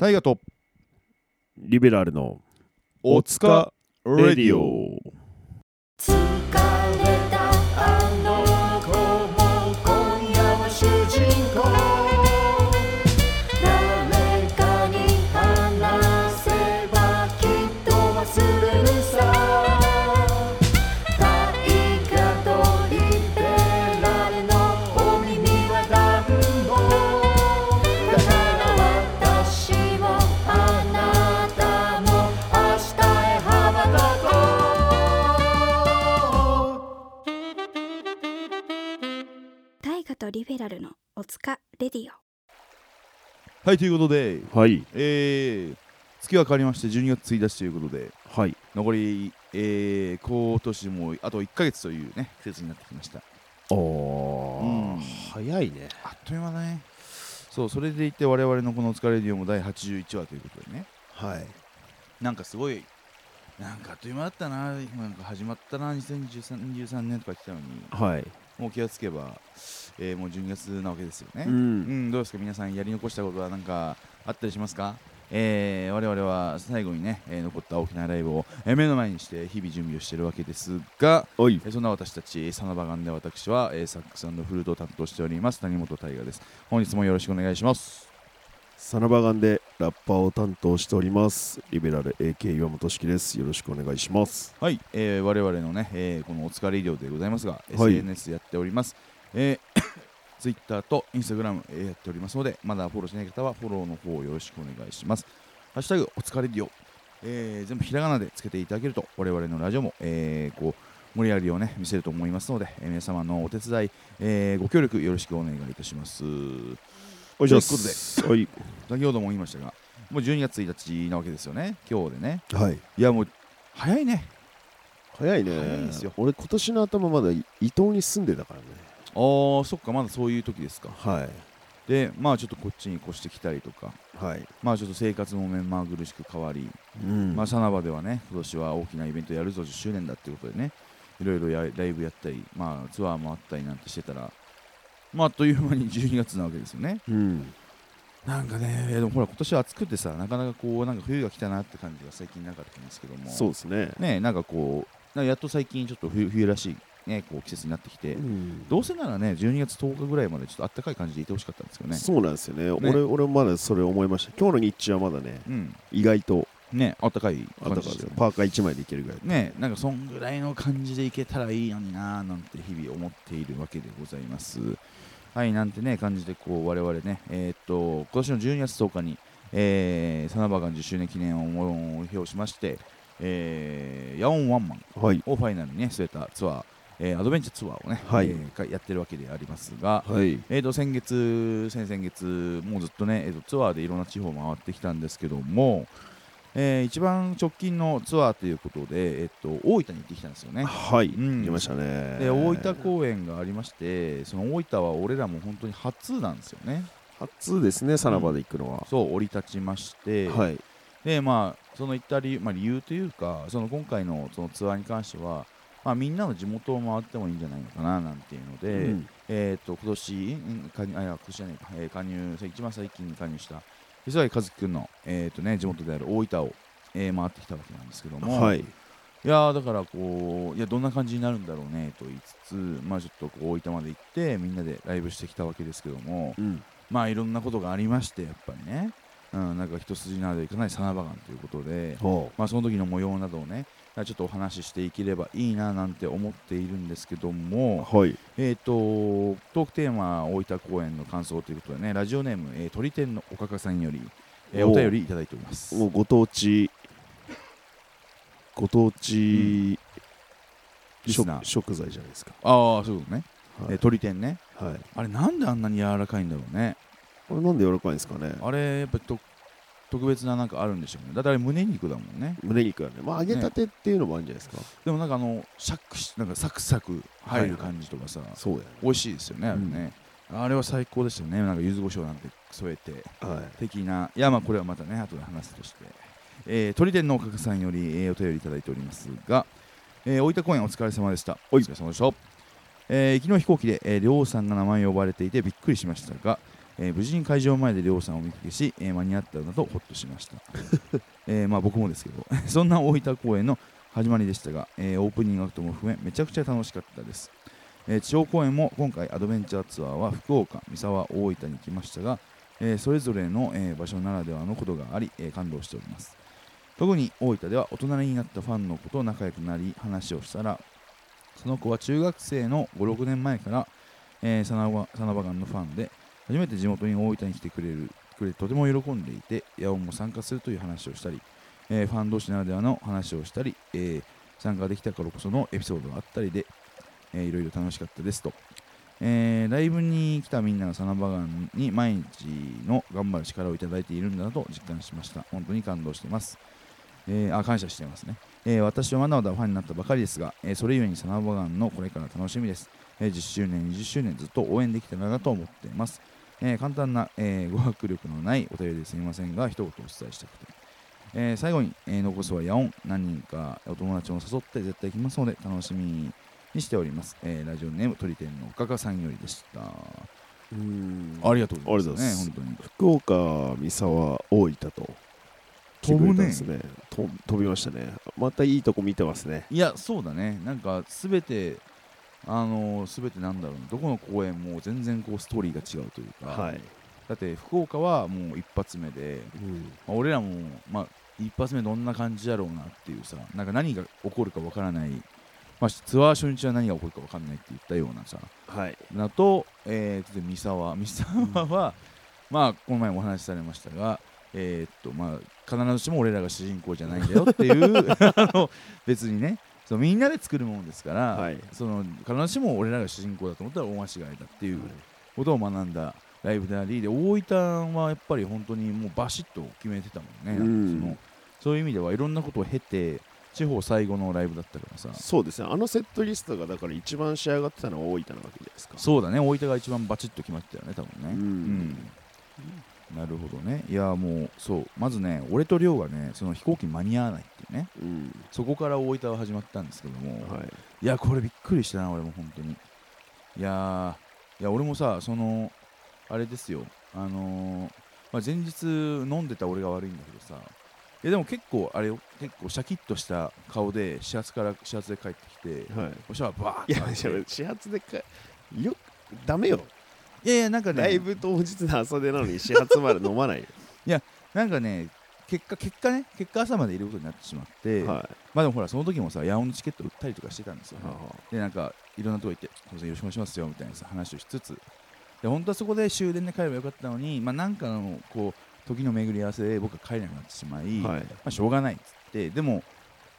大河と。リベラルの。おつかレディオ。ラルのおつかレディオ。はいということではい。えー、月は変わりまして12月1日ということではい。残り、えー、今年もあと1ヶ月というね季節になってきました。おー、うん。早いね。あっという間だね。そうそれでいて我々のこの「おつかレディオ」も第81話ということでね。はい。なんかすごいなんかあっという間だったな。なんか始まったな。2013 23年とか言ってたのに。はいもう気がつけば、えーもう12月なわけですよね。ううんん、どうですか？皆さんやり残したことは何かあったりしますか？えー、我々は最後にね、えー残った大きなライブを、えー目の前にして日々準備をしているわけですが、おい。えーそんな私たちサナバガンで私は、えーサックスフルートを担当しております谷本大我です。本日もよろしくお願いします。サナバガンでラッパーを担当しております。リベラル AK 岩本式です。よろしくお願いします。はい、えー我々のね、えーこのお疲れ医療でございますが、はい。SNS やっております、えー Twitter と Instagram、えーやっておりますので、まだフォローしない方はフォローの方よろしくお願いします。ハッシュタグお疲れ医療、えー全部ひらがなでつけていただけると、我々のラジオも、えーこう盛り上がりをね見せると思いますので、えー皆様のお手伝い、えーご協力よろしくお願いいたします。おということではい。先ほども言いましたが、もう12月1日なわけですよね、今日でね。はい。いや、もう早いね。早いね。早いですよ。俺今年の頭まだ伊東に住んでたからね。あー、そっか、まだそういう時ですか。はい。でまあちょっとこっちに越してきたりとか。はい。まあちょっと生活も目まぐるしく変わり、うん。まあサナバではね今年は大きなイベントやるぞ10周年だっていうことでね。いろいろやライブやったりまあツアーもあったりなんてしてたらまああっという間に12月なわけですよね。うん。なんかねでもほら今年は暑くてさなかなかこうなんか冬が来たなって感じが最近なかったんですけども。そうですね。ねなんかこうやっと最近ちょっと冬冬らしいねこう季節になってきて、うん。どうせならね12月10日ぐらいまでちょっと暖かい感じでいてほしかったんですよね。そうなんですよね。俺俺まだそれ思いました。今日の日中はまだねうん。意外と。ね暖かいあったかい感じですよね。パーカー1枚でいけるぐらい。ねなんかそんぐらいの感じでいけたらいいのになーなんて日々思っているわけでございますはいなんてね感じでこう我々ねえーっと今年の12月10日にえーサナバガン10周年記念を目標しましてえーヤオンワンマンをファイナルにね据えたツアー、えーアドベンチャーツアーをね、はいえーやってるわけでありますが、はいえー、と先月、先々月、もうずっとね、えー、とツアーでいろんな地方を回ってきたんですけども、えー一番直近のツアーということで、えー、と大分に行ってきたんですよね。はい、うん。行きましたね。で大分公演がありまして、その大分は俺らも本当に初なんですよね。初ですねサナバで行くのは、そう、降り立ちまして、はい。でまあ、その行った理由,、まあ、理由というか、その今回のそのツアーに関しては、まあ、みんなの地元を回ってもいいんじゃないのかななんていうので、うん。えー、と今年ん加入あいや今年じゃないか、えー加入一番最近に加入した磯貝和樹君の、えーとね、地元である大分を、えー回ってきたわけなんですけども、はい。いやーだからこういやどんな感じになるんだろうねと言いつつ、まあ、ちょっとこう大分まで行ってみんなでライブしてきたわけですけども、うん。まあいろんなことがありましてやっぱりね、うん、なんか一筋縄でいかないサナバガンということで、ほまあ、その時の模様などをねちょっとお話ししていければいいななんて思っているんですけども、うはい。えー、とトークテーマ大分公演の感想ということでねラジオネーム、えー、鳥天のおかかさんより、えーおお便りいただいております。ご当地ご当地、食リスナー。食材じゃないですか。ああそういうことね、はい。えー鳥天ね。はい。あれなんであんなに柔らかいんだろうね。これなんで柔らかいんですかね。あれやっぱと特別ななんかあるんでしょうね。だってあれ胸肉だもんね。胸肉はね。まあ揚げたてっていうのもあるんじゃないですか、でもなんかあのシャックしなんかサクサク入る感じとかさ、そうや美味しいですよねあれね、あれは最高でしたよね。なんか柚子胡椒なんて添えて。ねはい。的な。いやまあこれはまたね後で話すとして、えー、鳥天のおかかさんより、えーお便りいただいておりますが、えー大分公演お疲れ様でした。おはい疲れ様でした、えー、昨日飛行機で、えー、りょうさんが名前を呼ばれていてびっくりしましたが、えー無事に会場前でりょうさんをお見かけし、えー間に合ったのだとほっとしました、えーまあ僕もですけど そんな大分公演の始まりでしたが、えーオープニングアクトも含めめちゃくちゃ楽しかったです、えー地方公演も今回アドベンチャーツアーは福岡、三沢、大分に来ましたが、えーそれぞれの、えー場所ならではのことがあり、えー感動しております。特に大分では大人になったファンの子と仲良くなり話をしたらその子は中学生の56年前から、えー、サナバガンのファンで初めて地元に大分に来てくれるくれとても喜んでいてヤオンも参加するという話をしたり、えーファン同士ならではの話をしたり、えー参加できたからこそのエピソードがあったりで、えーいろいろ楽しかったですと、えーライブに来たみんながサナバガンに毎日の頑張る力をいただいているんだなと実感しました。本当に感動しています。えーあ感謝していますね、えー私はまだまだファンになったばかりですが、えーそれゆえにサナバガンのこれから楽しみです、え10周年、20周年ずっと応援できたらなと思っています、えー簡単な、えー語学力のないお便りですみませんが一言お伝えしたくて、えー最後に、えー残すはヤオン。何人かお友達を誘って絶対来ますので楽しみにしております、えーラジオネーム鳥天のおかかさんよりでした。うん。ありがとうございます。本当に。福岡、三沢、大分と飛ぶね。飛びましたね。またいいとこ見てますね。いやそうだね。なんかすべてあのすべてなんだろうねどこの公演も全然こうストーリーが違うというか、はい、だって福岡はもう一発目で、うん。まあ、俺らも、まあ、一発目どんな感じだろうなっていうさなんか何が起こるかわからない、まあ、ツアー初日は何が起こるかわからないって言ったようなさ。はい。だと、えー、で三沢。三沢は、まあこの前もお話しされましたがえーっとまあ必ずしも俺らが主人公じゃないんだよっていう あの別にねそうみんなで作るものですから、はい。その必ずしも俺らが主人公だと思ったら大間違いだっていうことを学んだライブでありで大分はやっぱり本当にもうバシッと決めてたもんね、うん。そのそういう意味ではいろんなことを経て地方最後のライブだったからさ。そうですね。あのセットリストがだから一番仕上がってたのは大分なわけじゃないですか。そうだね。大分が一番バチッと決まってたよね多分ね。うんなるほどね。いやもうそう。まずね俺と亮がねその飛行機間に合わないっていうね。うん。そこから大分は始まったんですけども、はい。いやこれびっくりしたな俺も本当に。いやーいや俺もさそのあれですよ。あのーまあ、前日飲んでた俺が悪いんだけどさ。いやでも結構あれよ。結構シャキッとした顔で始発から始発で帰ってきてはい。おしゃはバーいやッといや始発でかよダメよいやいやなんかねライブ当日の朝出なのに始発まで飲まないよ。なんかね結果結果ね結果朝までいることになってしまって、はまあでもほらその時もさヤオンのチケット売ったりとかしてたんですよ、いね、でなんかいろんなとこ行って「すいませんよろしくお願いしますよ」みたいなさ話をしつつで本当はそこで終電で帰ればよかったのに、まあ、なんかのこう時の巡り合わせで僕は帰れなくなってしまい、まはい。あ、しょうがないっつってでも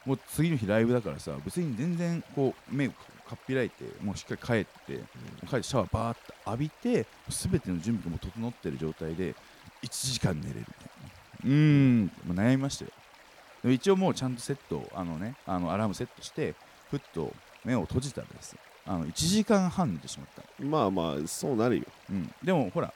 もう次の日ライブだからさ別に全然こう目をかっぴらいてもうしっかり帰って帰ってシャワーバーって浴びて全ての準備がもう整ってる状態で1時間寝れるみたいな。うーん。悩みましたよ。でも一応もうちゃんとセットあのねあのアラームセットしてふっと目を閉じたらですあの1時間半寝てしまった、まあまあそうなるよ。うん、でもほら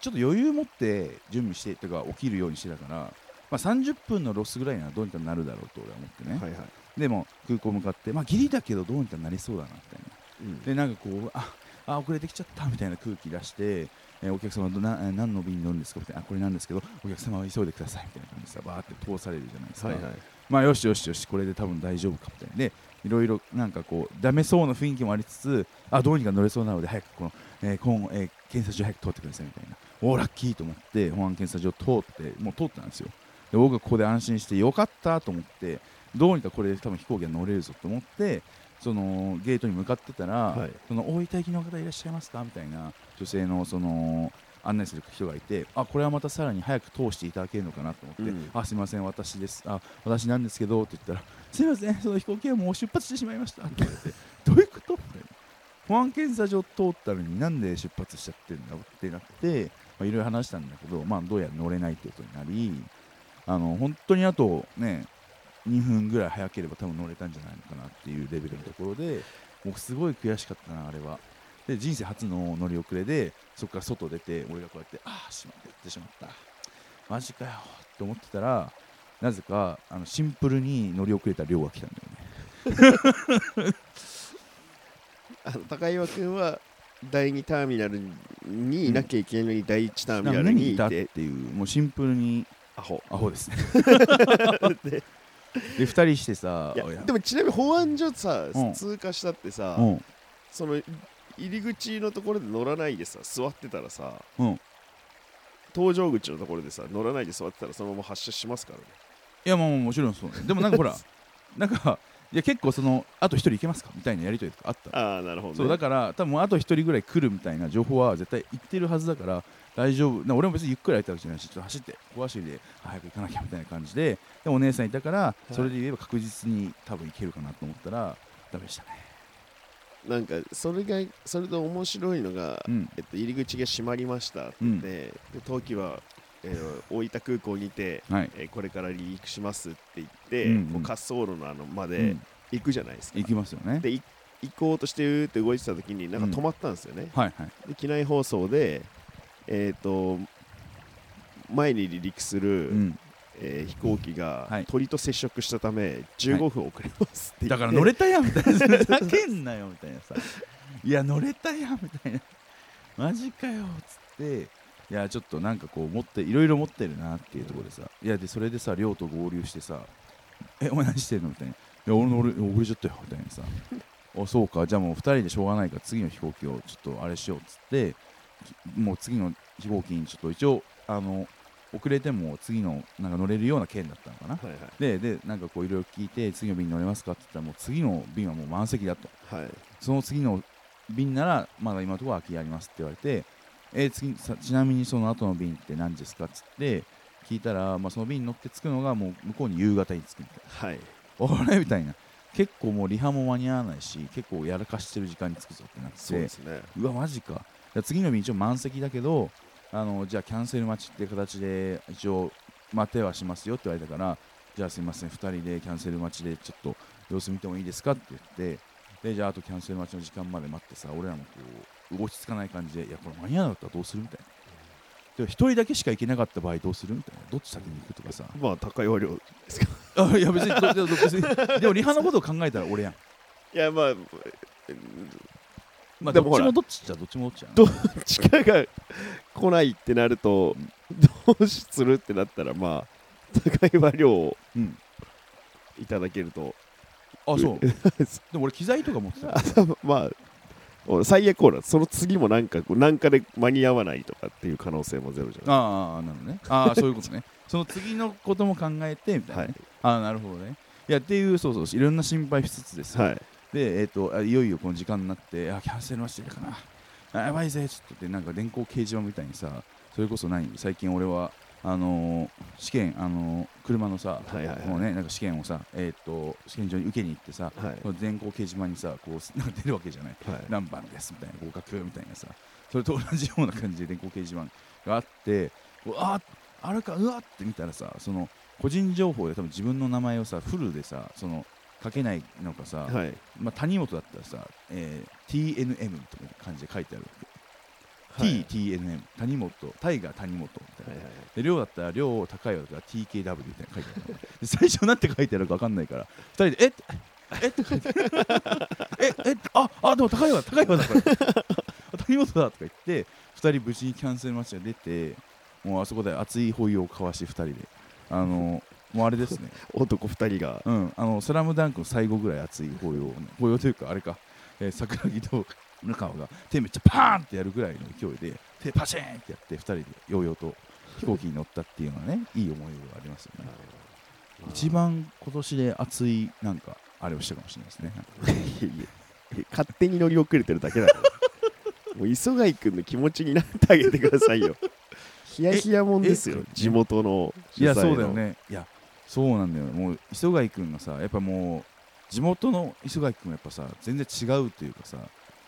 ちょっと余裕持って準備してとか起きるようにしてたから、まあ、30分のロスぐらいならどうにかなるだろうと俺は思ってね、はいはいでも空港向かってまあギリだけどどうにかなりそうだなみたいな。うん。でなんかこうああ遅れてきちゃったみたいな空気出して、えーお客様どなえー何の便に乗るんですかみたいな。あこれなんですけどお客様は急いでくださいみたいな感じでさバーって通されるじゃないですか、はいはい。まあよしよしよしこれで多分大丈夫かみたいな。でいろいろなんかこうダメそうな雰囲気もありつつあどうにか乗れそうなので早くこの、えー今えー検査所早く通ってくださいみたいな。おーラッキーと思って保安検査所通ってもう通ったんですよ。で僕がここで安心してよかったと思ってどうにかこれで多分飛行機が乗れるぞと思ってそのゲートに向かってたら、はい。その大分行きの方いらっしゃいますか？みたいな女性のその案内する人がいてあこれはまたさらに早く通していただけるのかなと思って、うんあすみません私です。あ私なんですけどって言ったらすみませんその飛行機はもう出発してしまいましたって言われてどういうこと？保安検査場通ったのになんで出発しちゃってんだ？ってなってまあいろいろ話したんだけどまあどうやら乗れないってことになりあの本当にあとね2分ぐらい早ければ多分乗れたんじゃないのかなっていうレベルのところで僕すごい悔しかったなあれは。で人生初の乗り遅れでそこから外出て俺がこうやってああしまってやってしまった。マジかよって思ってたらなぜかあのシンプルに乗り遅れた量が来たんだよね。あの高岩君は第2ターミナルにいなきゃいけないのに第1ターミナル何にいたっていうもうシンプルにアホ。アホですね でで2人してさいやでもちなみに保安所さ、うん。通過したってさ、うん。その入り口のところで乗らないでさ座ってたらさ、うん。搭乗口のところでさ乗らないで座ってたらそのまま発車しますからね。いやまあまあもちろんそうね。でもなんかほら なんかいや結構そのあと1人行けますかみたいなやりとりとかあった。ああなるほど、ね、そうだから多分あと1人ぐらい来るみたいな情報は絶対言ってるはずだから大丈夫。な俺も別にゆっくりやったわけじゃないしちょっと走って小走りで早く行かなきゃみたいな感じで。でお姉さんいたからい。それで言えば確実に多分行けるかなと思ったらダメでしたね。なんかそれがそれと面白いのが、うん。えっと、入り口が閉まりましたって言って、で冬季は、えー大分空港にて、はい。えーこれから離陸しますって言って、うんうん。こう滑走路のあのまでうん。行くじゃないですか、行きますよね。でい行こうとしてうーって動いてた時になんか止まったんですよね、はいはい。で機内放送でえっ、と前に離陸する、うん。えー飛行機がはい。鳥と接触したため15分遅れますって言って、だから乗れたやんみたいな。ふざけんなよみたいな。さいや乗れたやんみたいな。マジかよっつって。いやちょっとなんかこう持っていろいろ持ってるなっていうところでさ。いやでそれでさ亮と合流してさ。えお前何してんのみたいな。いや俺の俺遅れちゃったよみたいなさ。あそうか。じゃあもう2人でしょうがないから次の飛行機をちょっとあれしようっつってもう次の飛行機にちょっと一応あの遅れても次のなんか乗れるような券だったのかな。はいはい。ででなんかこういろいろ聞いて次の便に乗れますかって言ったらもう次の便はもう満席だとはいその次の便ならまだ今のところ空きありますって言われてえー次さちなみにその後の便って何ですかっつって聞いたら、まあ、その便に乗って着くのがもう向こうに夕方に着くみたいはい。なあれ？みたいな。結構もうリハも間に合わないし結構やらかしてる時間に着くぞってなって。そうですね。うわマジか次の便一応満席だけどあのじゃあキャンセル待ちって形で一応待てはしますよって言われたからじゃあすいません2人でキャンセル待ちでちょっと様子見てもいいですかって言ってでじゃああとキャンセル待ちの時間まで待ってさ俺らもこう落ち着かない感じでいやこれ間に合わなかったらどうするみたいな。で1人だけしか行けなかった場合どうするみたいな。どっち先に行くとかさ。まあ高い割量ですか。あいや別に。でもリハのことを考えたら俺やん。いやまあまあでもほらどっちもどっちっちゃどっちもどっちやな。ど力が来ないってなるとどうするってなったらまあ高い割量をうん。いただけると。あそう。でも俺機材とか持ってたまあ俺最悪ほらその次もなんかこうなんかで間に合わないとかっていう可能性もゼロじゃない？ああなるほどね。ああそういうことね。その次のことも考えてみたいな、ね。ああなるほどね。いやっていうそうそういろんな心配しつつですよ、はいでえっ、とあいよいよこの時間になってあキャンセルはしてるかな。あやばいぜちょっとってなんか電光掲示板みたいにさそれこそ何最近俺はあのー試験あのー車のさ、はいはいはい。もうねなんか試験をさえっ、と試験場に受けに行ってさ、はい。この電光掲示板にさこうなんか出るわけじゃない。はい。何番ですみたいな合格みたいなさそれと同じような感じで電光掲示板があってこうああれかうわって見たらさその個人情報で多分自分の名前をさフルでさその書けないのかさ、はい。まあ、谷本だったらさ、えー TNM とか感じで書いてあるわけ、はい。TTNM 谷本タイガー谷本みたいな、はいはいで量だったら量高いわけだから TKW みたいな書いてある で最初なんて書いてあるか分かんないから2人でえっえって書いてある。ええああでも高いわ高いわだこれ谷本だとか言って2人無事にキャンセル待ちが出てもうあそこで熱い抱擁を交わし2人で。あのもうあれですね。男二人が。うん、あのスラムダンクの最後ぐらい熱い抱擁抱擁というか、あれか、えー桜木と中川が手めっちゃパーンってやるぐらいの勢いで、手パシーンってやって、2人でようようと飛行機に乗ったっていうのはね、いい思い出がありますよね。一番今年で熱い、なんか、あれをしたかもしれないですね。いやいや勝手に乗り遅れてるだけだから。もう磯貝君の気持ちになってあげてくださいよ。ヒヤヒヤもんですよ。え地元の。いや、そうだよね。いや、そうなんだよ。もう、磯貝君がさ、やっぱもう、地元の磯貝君はやっぱさ、全然違うというかさ、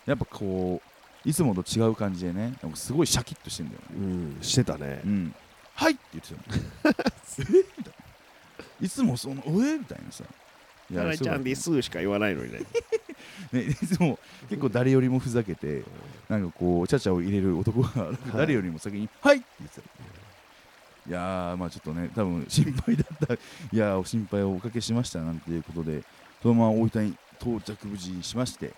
やっぱこう、いつもと違う感じでね、なんかすごいシャキッとしてんだよね。うんしてたね。うん、はいって言ってたの。えみたいな。いつもそのえみたいなさ「タラちゃんですす」しか言わないのにね。ね、いつも結構誰よりもふざけてなんかこうちゃちゃを入れる男が誰よりも先に「はい!」って言ってたいやーまあちょっとね多分心配だった。いやーお心配をおかけしましたなんていうことでそのまま大分に到着無事にしまして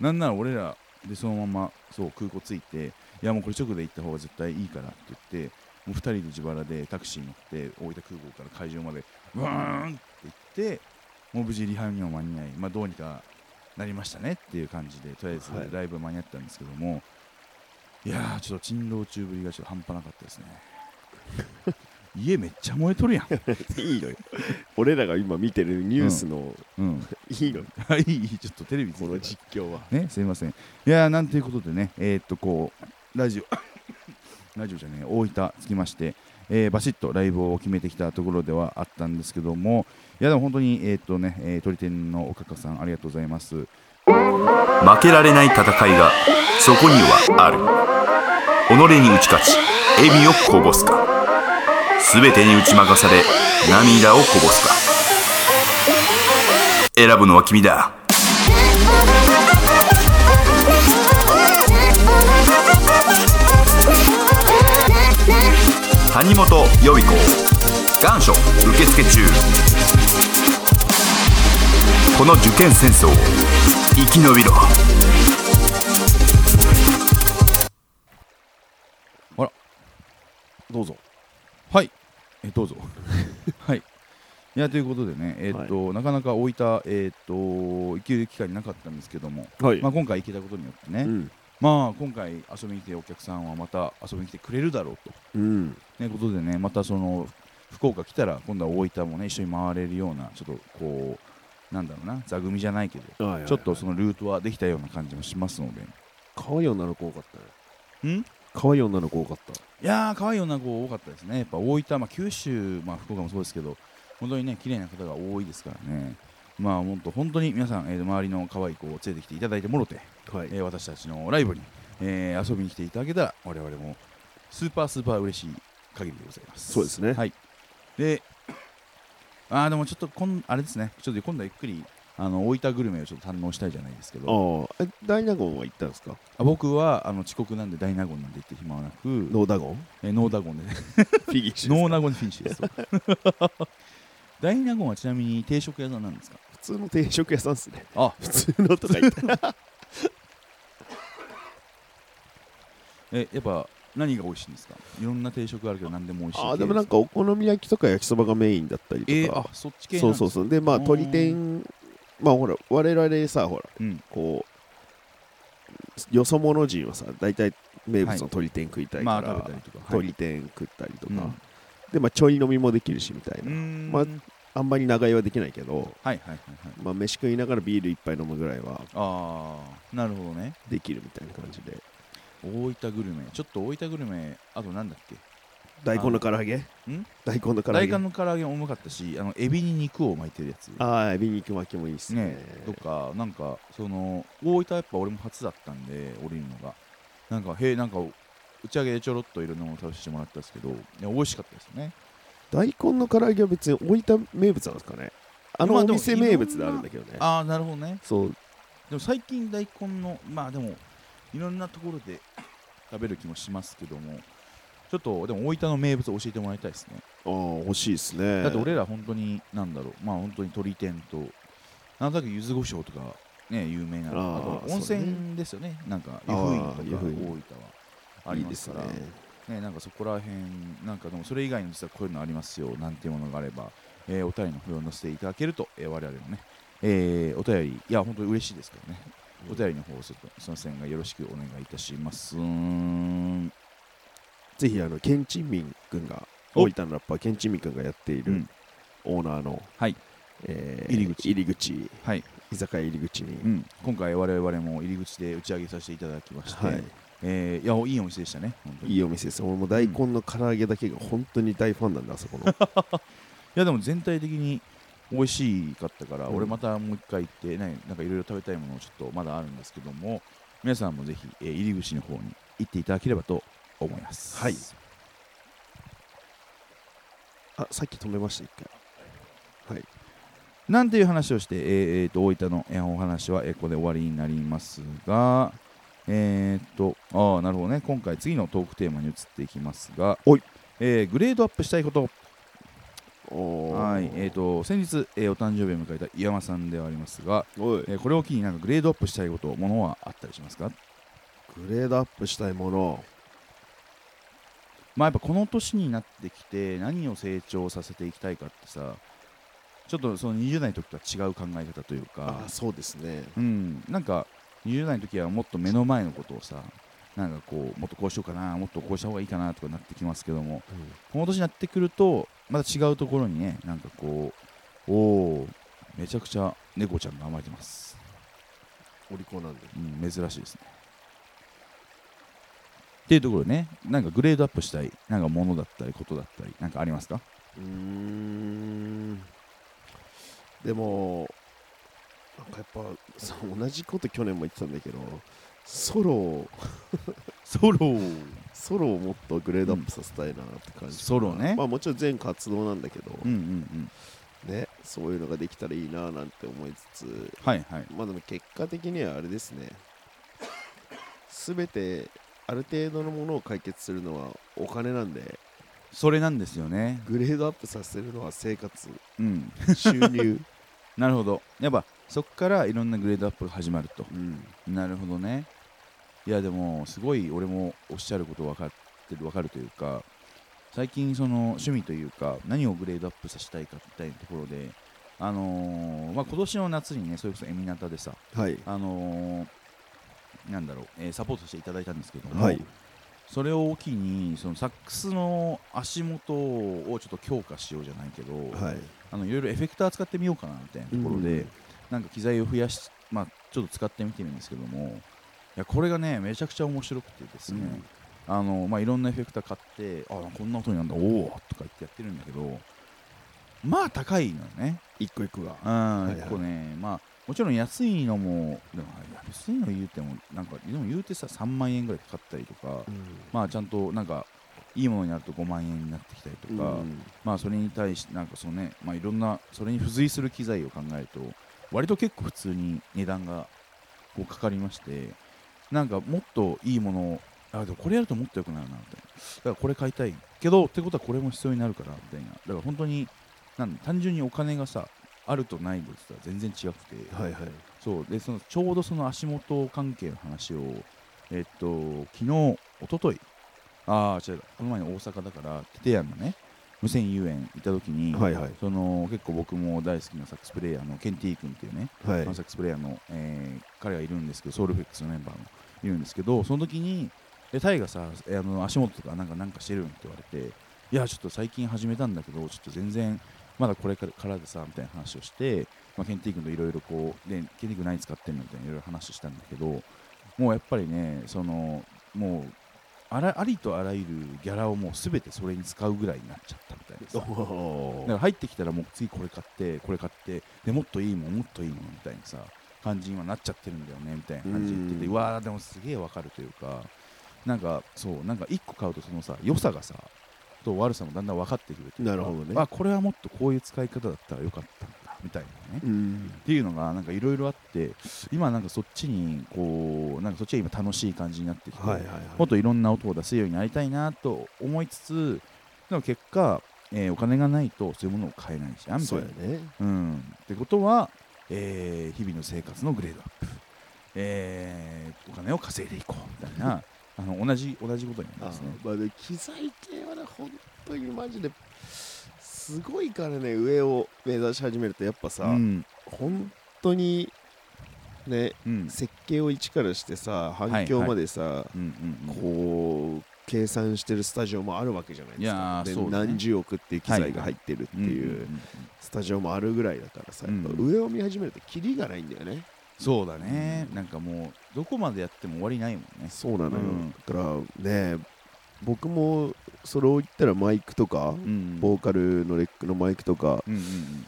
なんなら俺らでそのままそう空港着いていやもうこれ直で行った方が絶対いいからって言ってもう2人で自腹でタクシーに乗って大分空港から会場までうーんって行ってもう無事リハにも間に合い、まあ、どうにかなりましたねっていう感じでとりあえずはい。ライブ間に合ったんですけども、い、やーちょっと珍道中ぶりがちょっと半端なかったですね家めっちゃ燃えとるやん、いいのよ。俺らが今見てるニュースの、うん、いいのよ。は いいいちょっとテレビこの実況は。ね、すいません。いやー、なんていうことでね、えーっと、こう、ラジオ、ラジオじゃねえ、大分着きまして、えーバシッとライブを決めてきたところではあったんですけども、いや、でも本当に、えーっとね、えー、鳥天のおかかさん、ありがとうございます。負けられない戦いがそこにはある。己に打ち勝ち笑みをこぼすか全てに打ち負かされ涙をこぼすか。選ぶのは君だ。谷本予備校願書受付中。この受験戦争を生き延びろ。あら。どうぞ。はい、えーどうぞ。はい。いや、ということでね、えーっと、なかなか大分、えーっと、行ける機会なかったんですけども、はいまあ、今回行けたことによってね、うんまあ、今回遊びに来てるお客さんはまた遊びに来てくれるだろうと。うんね、ことでね、またその福岡来たら、今度は大分もね、一緒に回れるような、ちょっとこう、なんだろうな、座組じゃないけど、はいはいはいちょっとそのルートはできたような感じもしますので。可愛い女の子多かったねん？可愛い女の子多かった？いやー、可愛い女の子多かったですね。やっぱ大分、まあ、九州、まあ、福岡もそうですけど、本当にね、綺麗な方が多いですからね。まあ、本当、本当に皆さん、えー周りの可愛い子を連れてきていただいてもろて、はいえー私たちのライブに、えー遊びに来ていただけたら、我々もスーパースーパー嬉しい限りでございます。そうですねはい。で、あーでもちょっとこん、あれですね、ちょっと今度はゆっくり、あの大分グルメをちょっと堪能したいじゃないですけど、ああ。え大納言は行ったんですか？あ僕はあの遅刻なんで大納言なんで行って暇はなく、ノーダゴンえーノーダゴンで。ね、フィギッシュノーナゴンでフィニッシュです。と。大納言はちなみに定食屋さんなんですか？普通の定食屋さんっすね。あ。普通のとか言った えやっぱ何が美味しいんですか？いろんな定食あるけど何でも美味しい。系あーでもなんかお好み焼きとか焼きそばがメインだったりとか、えー、あそっち系そうそうそう。でまあ鶏天まあほら我々さほらうん。こうよそ者人はさ大体名物の鶏天食いたいから、鶏天食ったりとか、うん。でまあちょい飲みもできるしみたいうな、まああんまり長居はできないけど、はいはいはいはい。まあ、飯食いながらビール一杯飲むぐらいはああなるほどね。できるみたいな感じで。大分グルメ。ちょっと大分グルメあとなんだっけ？大根の唐揚げ？ん？大根の唐揚げ？大根の唐揚げもうまかったしあのエビに肉を巻いてるやつ。ああエビ肉巻きもいいっすね。ねとかなんかその大分やっぱ俺も初だったんで降りるのが。なんかへえなんか打ち上げでちょろっといろんなもの食べさせてもらったんですけどいや美味しかったですね。大根の唐揚げは別に大分名物なんですかね？あのまあでもお店名物であるんだけどね。ああなるほどね。そう。でも最近大根のまあでもいろんなところで食べる気もしますけどもちょっとでも大分の名物を教えてもらいたいですね。ああ欲しいですね。だって俺ら本当になんだろう。まあ本当に鶏天と。なんとなく柚子胡椒とかね有名な。あと温泉ですよね。なんか湯布院とか大分はありいいですねますから。ね。なんかそこら辺なんかでもそれ以外に実はこういうのありますよ。なんていうものがあれば、えーお便りの方を載せていただけると、えー我々もね、えーお便り。いや本当に嬉しいですからね。お便りの方をちょっとすみませんがよろしくお願いいたします。うーんぜひあのケンチンミン君がお大分のラッパーケンチンミン君がやっているうん。オーナーの、はい。えー入り口。入り口。はい、居酒屋入り口に、うん、今回我々も入り口で打ち上げさせていただきまして、はい。えーいやいいお店でしたねいいお店です。俺も大根の唐揚げだけが本当に大ファンなんだあそこの。いやでも全体的に美味しかったから、うん。俺またもう一回行ってねなんかいろいろ食べたいものちょっとまだあるんですけども皆さんもぜひ、えー入り口の方に行っていただければと思います。はい。あさっき止めました一回。はい。なんていう話をして、えーえーと大分の、えーお話は、えーここで終わりになりますがえーっとああなるほどね。今回次のトークテーマに移っていきますがおい。えーグレードアップしたいこと。はい。えー、と先日、えーお誕生日を迎えた岩間さんではありますが、えーこれを機になんかグレードアップしたいことものはあったりしますか？グレードアップしたいものまあやっぱこの年になってきて何を成長させていきたいかってさちょっとその20代の時とは違う考え方というかあそうですね。うん。なんか20代の時はもっと目の前のことをさなんかこうもっとこうしようかなもっとこうした方がいいかなとかなってきますけどもこの年になってくるとまた違うところにねなんかこうおおめちゃくちゃ猫ちゃんが甘えてます、お利口なんで。うん、珍しいですねっていうところでねなんかグレードアップしたいなんかものだったりことだったりなんかありますか？うーん。でもなんかやっぱさ同じこと去年も言ってたんだけどソロを ソロソロをもっとグレードアップさせたいなって感じ、ソロね。まあもちろん全活動なんだけど、うんうんうん。ねそういうのができたらいいななんて思いつつはいはい。まあでも結果的にはあれですね。全てある程度のものを解決するのはお金なんで。それなんですよね。グレードアップさせるのは生活。うん。収入、なるほど。やっぱそこからいろんなグレードアップが始まると。うん、なるほどね。いやでもすごい俺もおっしゃること分かってる分かるというか最近その趣味というか何をグレードアップさせたいかみたいなところであのーまあ、今年の夏にねそれこそエミナタでさはい。あのーなんだろう、えーサポートしていただいたんですけども、はい。それを機にそのサックスの足元をちょっと強化しようじゃないけど、はい。あのいろいろエフェクター使ってみようかなみたいなところで、うん。なんか機材を増やし、まあ、ちょっと使ってみてるんですけどもいやこれがねめちゃくちゃ面白くてですね、あのまあ、いろんなエフェクター買ってあこんな音になるんだおおとか言ってやってるんだけどまあ高いのよね。一個一個が。うん、いはい。結構ねまあもちろん安いのもでも安いの言うてもなんかでも言うてさ3万円ぐらいかかったりとか、まあちゃんとなんかいいものになると5万円になってきたりとか、うん。まあそれに対してなんかそのね、まあいろんなそれに付随する機材を考えると割と結構普通に値段がこうかかりましてなんかもっといいものをあでもこれやるともっと良くなるなみたいな。だからこれ買いたいけどってことはこれも必要になるからみたいな。だから本当になんだ単純にお金がさあるとないでって言った。ら全然違くて、はいはい。そう。でそのちょうどその足元関係の話をえっと昨日一昨日？ああ違う。この前に大阪だからテテヤンのね無線遊園行った時に、はいはい。その結構僕も大好きなサックスプレイヤーのケンティー君っていうね、はい。サックスプレイヤーの、えー彼がいるんですけどソウルフェックスのメンバーもいるんですけどその時にえタイがさえあの足元とかなんかなんかしてるんって言われていやちょっと最近始めたんだけどちょっと全然まだこれからでさみたいな話をして、まあ、ケンティー君といろいろこうでケンティー君何使ってんのみたいないろいろ話したんだけどもうやっぱりねそのもうあらありとあらゆるギャラをもう全てそれに使うぐらいになっちゃったみたいなさ。おだから入ってきたらもう次これ買ってこれ買ってでもっといいもんもっといいもんみたいなさ感じに今なっちゃってるんだよねみたいな感じで言っててううんわーでもすげえわかるというかなんかそうなんか1個買うとそのさ良さがさと悪さもだんだん分かってくるというかなるほどね。あこれはもっとこういう使い方だったらよかったんだみたいな。ねうん。っていうのがなんかいろいろあって今なんかそっちにこうなんかそっちが今楽しい感じになってきて、はいはいはい。もっといろんな音を出せるようになりたいなと思いつつでも結果、えーお金がないとそういうものを買えないじゃんみたそいうな。やね。うん、ってことは、えー日々の生活のグレードアップ、えーお金を稼いでいこうみたいなあの同じ同じことになりあますね。まあで機材系はね本当にマジですごいからね上を目指し始めるとやっぱさ、うん。本当にねうん。設計を一からしてさ反響までさ、こう計算してるスタジオもあるわけじゃないですか。何十億っていう機材が入ってるっていうんスタジオもあるぐらいだからさ、うんやっぱ上を見始めるとキリがないんだよねそうだね、なんかもうどこまでやっても終わりないもんね。そうなのよ、うん。だからね僕もそれを言ったらマイクとか、うん。ボーカルのレックのマイクとか、うんうんうん。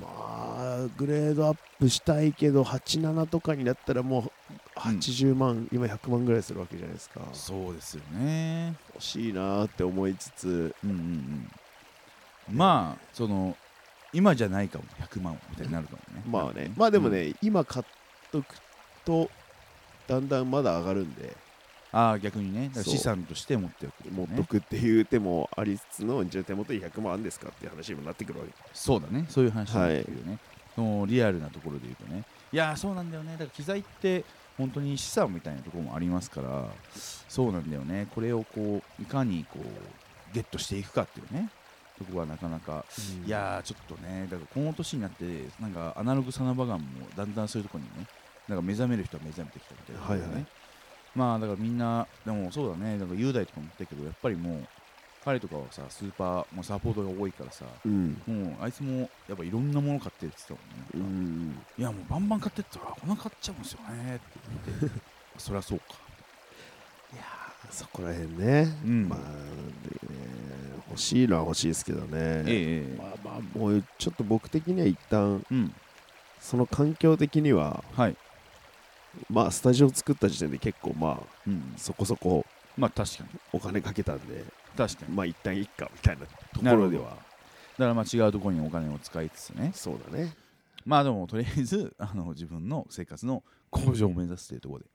まあグレードアップしたいけど87とかになったらもう80万、今100万ぐらいするわけじゃないですか。そうですよね。欲しいなーって思いつつ。うんうんうん、まあその今じゃないかも100万みたいになるかもね。まあね。まあでもね、今買っとくとだんだんまだ上がるんで。ああ逆にね。資産として持っておく、ね、持っとくっていう手もありつつのじゃあ手元に100万あるんですかっていう話にもなってくるわけ。そうだね。そういう話なんですけどね、そのリアルなところで言うとね。いやーそうなんだよね。だから機材って本当に資産みたいなところもありますからそうなんだよね。これをこういかにこうゲットしていくかっていうねとこはなかなか。いやーちょっとねだからこの年になってなんかアナログサナバガンもだんだんそういうところにねなんか目覚める人は目覚めてきたみたいな、ね、はいはい。まあだからみんなでもそうだねだから雄大とかも言ったけどやっぱりもう彼とかはさスーパーもうサポートが多いからさうん。もうあいつもやっぱいろんなもの買ってるって言ってたうもんね、んいやもうバンバン買ってったらこんな買っちゃうんですよねって言って。そりゃそうか。いやーそこら辺ね、うん。まあでね欲しいのは欲しいですけどね、ええまあまあもうちょっと僕的には一旦うん。その環境的にははい、まあスタジオ作った時点で結構まあうん、そこそこまあ確かに。お金かけたんで確かに。まあ一旦いっかみたいなところでは。だからまあ違うところにお金を使いつつね。そうだね。まあでもとりあえずあの自分の生活の向上を目指すというところで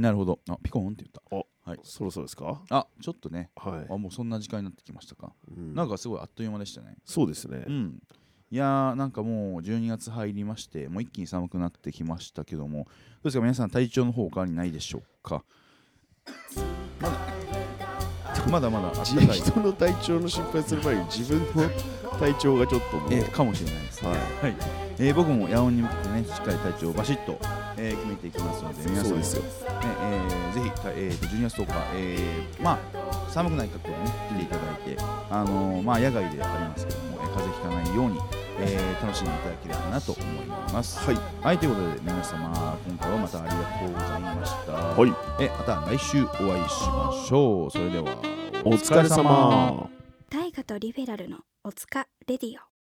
なるほど。あピコンって言った。はい。そろそろですか？あちょっとね。はい、あもうそんな時間になってきましたか、うん。なんかすごいあっという間でしたね。そうですね。うん。いやーなんかもう12月入りましてもう一気に寒くなってきましたけども。どうですか？皆さん体調の方わりないでしょうか？まだ。まだまだ人の体調の心配する前に自分の体調がちょっともう、えーかもしれないですね、ははい。えー僕も野音に向けてねしっかり体調をバシッと、えー決めていきますので皆さんもそうですよ。ねえーぜひ、たえーと12月10日、えーまあ寒くない格好でね来ていただいて、あのーまあ、野外でありますけども、えー風邪ひかないように、えー楽しんでいただければなと思います。はい。はい、ということで皆様今回はまたありがとうございました。はい。えまた来週お会いしましょう。それではお疲れ様。大河とリベラルのおつかレディオ